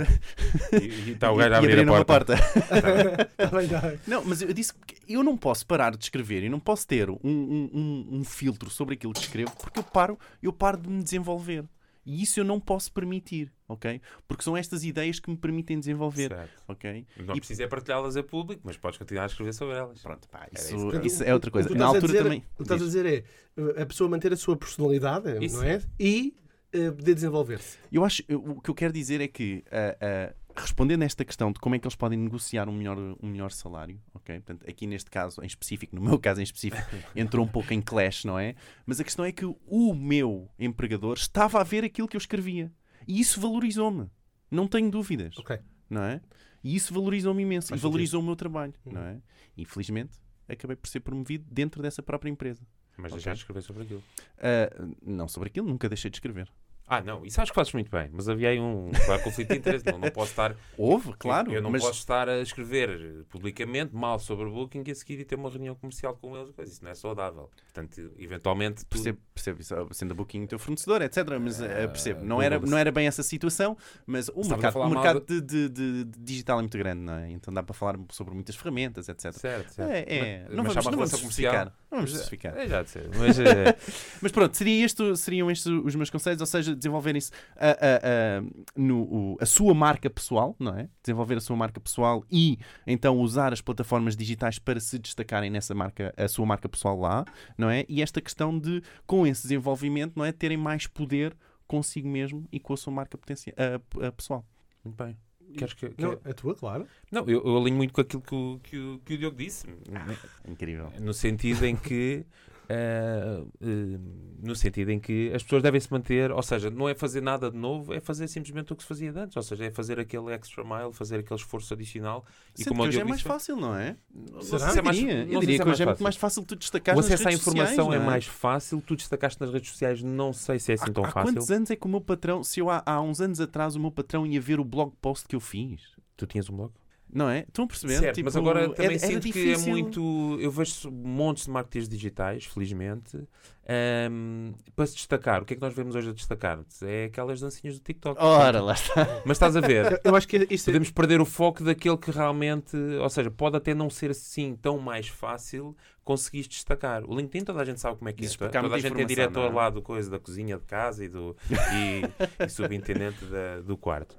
E está o gajo a abrir a porta. porta. Tá não, mas eu disse que eu não posso parar de escrever e não posso ter um, um, um, filtro sobre aquilo que escrevo porque eu paro, eu paro de me desenvolver. E isso eu não posso permitir, ok? Porque são estas ideias que me permitem desenvolver, certo. ok? Não e... precisa é partilhá-las a público, mas podes continuar a escrever sobre elas. Pronto, pá, isso, isso, isso é outra coisa. Na altura dizer, também. O que estás a dizer é a pessoa manter a sua personalidade, isso. não é? E uh, poder desenvolver-se. Eu acho, eu, o que eu quero dizer é que, uh, uh, respondendo a esta questão de como é que eles podem negociar um melhor, um melhor salário, ok? Portanto, aqui neste caso em específico, no meu caso em específico, entrou um pouco em clash, não é? Mas a questão é que o meu empregador estava a ver aquilo que eu escrevia. E isso valorizou-me. Não tenho dúvidas. Ok. Não é? E isso valorizou-me imenso. Faz e valorizou sentido. o meu trabalho, uhum. não é? E felizmente acabei por ser promovido dentro dessa própria empresa. Mas okay. deixaste de escrever sobre aquilo? Uh, não sobre aquilo, nunca deixei de escrever. Ah, não, isso acho que fazes muito bem, mas havia aí um claro, conflito de interesse. Não, não posso estar. Houve, claro. Eu, eu não mas... posso estar a escrever publicamente mal sobre o Booking e a seguir ter uma reunião comercial com eles. Isso não é saudável. Portanto, eventualmente. Tu... Percebo, percebo isso, sendo a Booking o teu fornecedor, etc. Mas uh, percebo. Não era, não era bem essa situação, mas o mercado, o mercado de... De, de, de, digital é muito grande, não é? Então dá para falar sobre muitas ferramentas, etc. Certo, certo. É, é. Mas, não, mas vamos, não vamos comercial. Não vamos justificar. É, já de ser. Mas, é... mas pronto, seria isto, seriam estes os meus conselhos, ou seja, desenvolverem-se a, a, a, no, o, a sua marca pessoal, não é? Desenvolver a sua marca pessoal e então usar as plataformas digitais para se destacarem nessa marca, a sua marca pessoal lá, não é? E esta questão de, com esse desenvolvimento, não é? Terem mais poder consigo mesmo e com a sua marca potencial, a, pessoal. Muito bem. Queres que, que... Não, a tua, claro. Não, eu, eu alinho muito com aquilo que o, que o, que o Diogo disse. Ah, incrível. No sentido em que Uh, uh, no sentido em que as pessoas devem se manter, ou seja, não é fazer nada de novo, é fazer simplesmente o que se fazia antes, ou seja, é fazer aquele extra mile, fazer aquele esforço adicional. E como que hoje é mais fácil, não é? Será? Se é mais, eu diria, diria que hoje é muito mais fácil tu destacar O acesso à informação sociais, é? é? mais fácil, tu destacaste nas redes sociais, não sei se é assim há, tão há fácil. Há quantos anos é que o meu patrão, se eu há, há uns anos atrás o meu patrão ia ver o blog post que eu fiz? Tu tinhas um blog? Não é? Estão a perceber? Certo, tipo, mas agora também é, sinto que é muito. Eu vejo montes de marketeers digitais, felizmente, um, para se destacar. O que é que nós vemos hoje a destacar? É aquelas dancinhas do TikTok. Ora, lá está. Mas estás a ver? Eu acho que isso é- Podemos é... perder o foco daquele que realmente. Ou seja, pode até não ser assim tão mais fácil conseguiste destacar. O LinkedIn toda a gente sabe como é que é. Toda a gente é diretor é? lá do coisa da cozinha de casa e, do, e, e subintendente da, do quarto.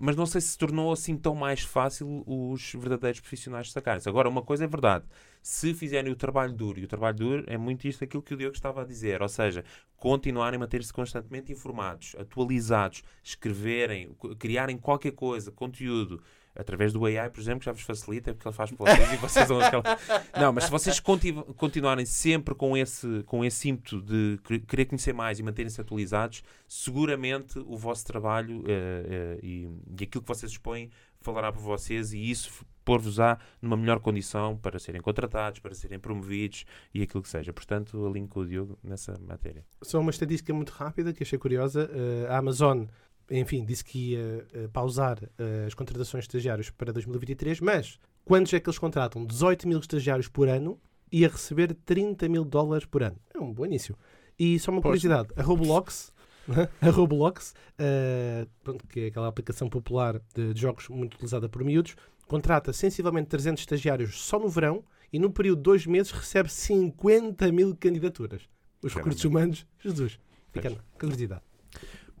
Mas não sei se se tornou assim tão mais fácil os verdadeiros profissionais destacarem-se. Agora, uma coisa é verdade: se fizerem o trabalho duro, e o trabalho duro é muito isto aquilo que o Diogo estava a dizer, ou seja, continuarem a manter-se constantemente informados, atualizados, escreverem, criarem qualquer coisa, conteúdo, através do AI, por exemplo, que já vos facilita, porque ele faz por vocês e vocês dão aquela. Não, mas se vocês continu continuarem sempre com esse, com esse ímpeto de querer conhecer mais e manterem-se atualizados, seguramente o vosso trabalho uh, uh, e, e aquilo que vocês expõem falará por vocês e isso pôr-vos-á numa melhor condição para serem contratados, para serem promovidos e aquilo que seja. Portanto, alinho com o Diogo nessa matéria. Só uma estatística muito rápida que achei curiosa. Uh, a Amazon enfim, disse que ia uh, pausar uh, as contratações de estagiários para 2023, mas quantos é que eles contratam? 18 mil estagiários por ano e a receber 30 mil dólares por ano. É um bom início. E só uma curiosidade, a Roblox, a Roblox, uh, pronto, que é aquela aplicação popular de, de jogos muito utilizada por miúdos, contrata sensivelmente 300 estagiários só no verão e no período de dois meses recebe 50 mil candidaturas. Os recursos humanos, Jesus, fica na curiosidade.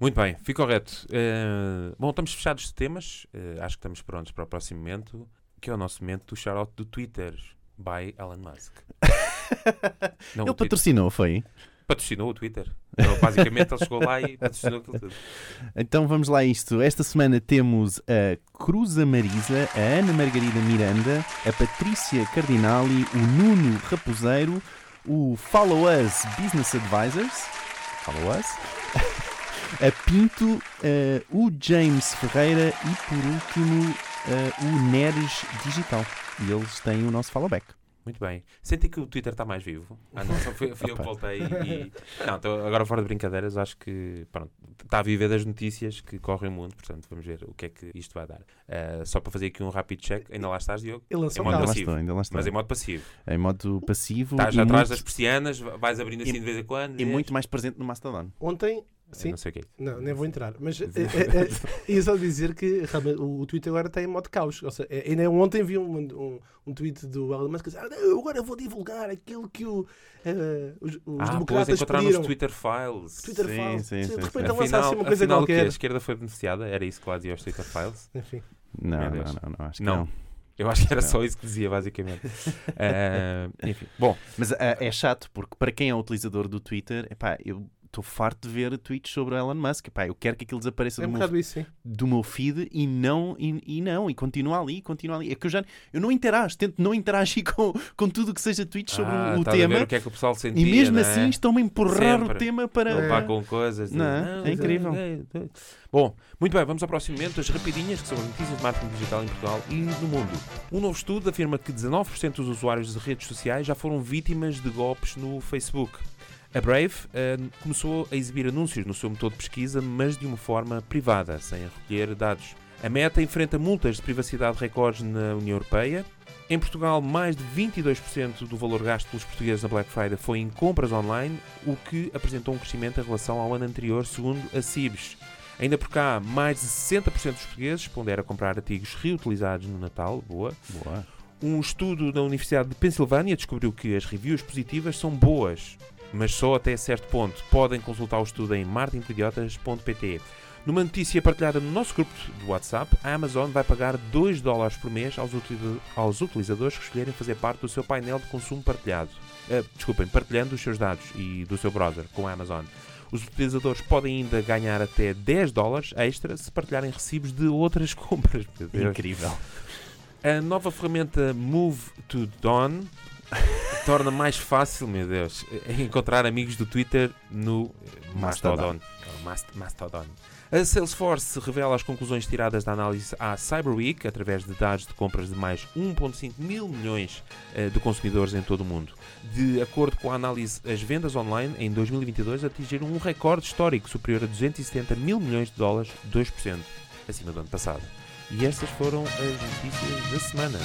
Muito bem, fico correto. Uh, bom, estamos fechados de temas. Uh, acho que estamos prontos para o próximo momento, que é o nosso momento do shout-out do Twitter, by Elon Musk. Não, ele patrocinou, foi? Patrocinou o Twitter. Então, basicamente, ele chegou lá e patrocinou aquilo tudo. Então vamos lá isto. Esta semana temos a Cruza Marisa, a Ana Margarida Miranda, a Patrícia Cardinali, o Nuno Raposeiro, o Follow Us Business Advisors. Follow Us. a Pinto, uh, o James Ferreira e por último uh, o Neres Digital. E eles têm o nosso followback. Muito bem. Senti que o Twitter está mais vivo. Ah, não, só fui, fui eu que voltei e. Não, tô, agora fora de brincadeiras, acho que pronto, está a viver das notícias que correm o mundo, portanto vamos ver o que é que isto vai dar. Uh, só para fazer aqui um rápido check, ainda lá estás, Diogo? Ele lançou em modo passivo. Lá estou, ainda lá estou. Mas em modo passivo. Em modo passivo. Estás e atrás muito, das persianas, vais abrindo assim e, de vez em quando. E muito mais presente no Mastodon. Ontem Sim. não sei o quê. Não, nem vou entrar. Mas é, é, é, ia só dizer que o, o Twitter agora está em modo caos. Ou seja, ainda ontem vi um, um, um tweet do Elon Musk que disse, ah, não, agora vou divulgar aquilo que o, uh, os, os ah, democratas encontraram pediram. nos Twitter Files. Twitter sim, Files. Sim, sim, de repente sim. lançasse assim uma coisa afinal, qualquer. A esquerda foi beneficiada? Era isso que lá dizia os Twitter Files? Enfim. Não, não, não, não, acho que Não. não. Eu acho que era Não. só isso que dizia, basicamente. Uh, enfim, bom, Mas ah, é chato, porque para quem é utilizador do Twitter, epá, eu estou farto de ver tweets sobre o Elon Musk. Epá, eu quero que aquilo desapareça É um do, meu, bocado isso, do meu feed e não, e, e não, e continua ali, continua ali. É que eu já eu não interajo, tento não interagir com, com tudo que seja tweets sobre ah, o a tema. ver o que é que o pessoal sentia, E mesmo não é? assim estão-me a empurrar Sempre. o tema para. Levar com coisas. de- Não, é incrível. é- é- Bom, muito bem, vamos ao próximo momento, as rapidinhas, que são as notícias de marketing digital em Portugal e no mundo. Um novo estudo afirma que 19% dos usuários de redes sociais já foram vítimas de golpes no Facebook. A Brave eh, começou a exibir anúncios no seu motor de pesquisa, mas de uma forma privada, sem recolher dados. A Meta enfrenta multas de privacidade recordes na União Europeia. Em Portugal, mais de 22% do valor gasto pelos portugueses na Black Friday foi em compras online, o que apresentou um crescimento em relação ao ano anterior, segundo a CIBS. Ainda por cá, mais de 60% dos portugueses pondera comprar artigos reutilizados no Natal. Boa. Boa. Um estudo da Universidade de Pensilvânia descobriu que as reviews positivas são boas, mas só até certo ponto. Podem consultar o estudo em martinpidiotas.pt. Numa notícia partilhada no nosso grupo do WhatsApp, a Amazon vai pagar 2 dólares por mês aos, aos utilizadores que escolherem fazer parte do seu painel de consumo partilhado. Ah, desculpem, partilhando os seus dados e do seu browser com a Amazon. Os utilizadores podem ainda ganhar até 10 dólares extra se partilharem recibos de outras compras. Incrível. A nova ferramenta Move to Dawn torna mais fácil, meu Deus, encontrar amigos do Twitter no Mastodon. Mastodon. Mast- Mastodon. A Salesforce revela as conclusões tiradas da análise à Cyber Week através de dados de compras de mais 1,5 mil milhões eh, de consumidores em todo o mundo. De acordo com a análise, as vendas online em 2022 atingiram um recorde histórico superior a 270 mil milhões de dólares, 2%, acima do ano passado. E estas foram as notícias da semana.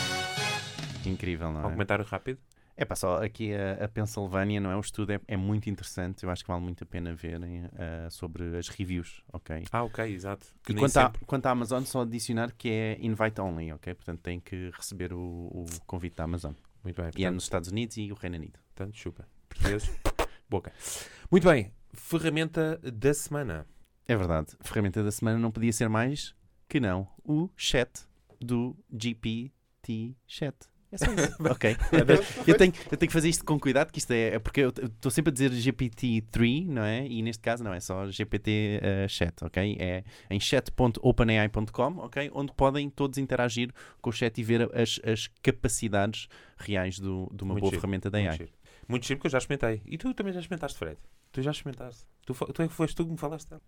Incrível, não Um é? comentário rápido? É pá, só aqui a, a Pensilvânia, não é? O estudo é, é muito interessante, eu acho que vale muito a pena verem eh, sobre as reviews, ok? Ah, ok, exato. Que E quanto à, sempre. quanto à Amazon, só adicionar que é invite only, ok? Portanto, tem que receber o, o convite da Amazon. Muito bem. E é Portanto, nos Estados Unidos e o Reino Unido. portanto, chupa. Portugueses, boca. Muito bem. Ferramenta da semana. É verdade. A ferramenta da semana não podia ser mais que não o chat do GPT Chat. É só isso. ok. eu, tenho, eu tenho que fazer isto com cuidado, que isto é, é porque eu estou sempre a dizer GPT-3, não é? E neste caso não, é só GPT eh, Chat, ok? É em chat.openai.com, ok? Onde podem todos interagir com o chat e ver as, as capacidades reais do, de uma Muito boa giro, ferramenta da Muito AI. giro. Muito giro porque eu já experimentei. E tu também já experimentaste, Fred? Tu já experimentaste. Tu, tu é que foste tu que me falaste dela.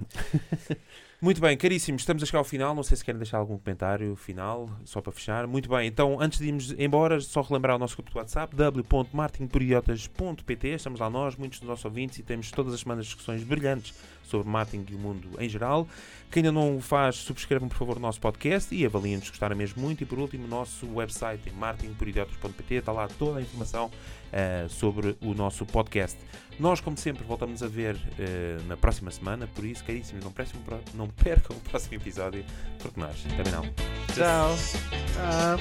Muito bem, caríssimos, estamos a chegar ao final. Não sei se querem deixar algum comentário final, só para fechar. Muito bem, então antes de irmos embora, só relembrar o nosso grupo de WhatsApp, w.marketingperidiotas.pt. Estamos lá nós, muitos dos nossos ouvintes, e temos todas as semanas discussões brilhantes sobre marketing e o mundo em geral. Quem ainda não o faz, subscrevam por favor o nosso podcast e avaliem-nos se gostarem mesmo muito. E por último, o nosso website em marketingperidiotas.pt está lá toda a informação eh, sobre o nosso podcast. Nós, como sempre, voltamos a ver eh, na próxima semana, por isso, caríssimos, não, prestem não percam o próximo episódio, porque nós também não. Tchau! Ah,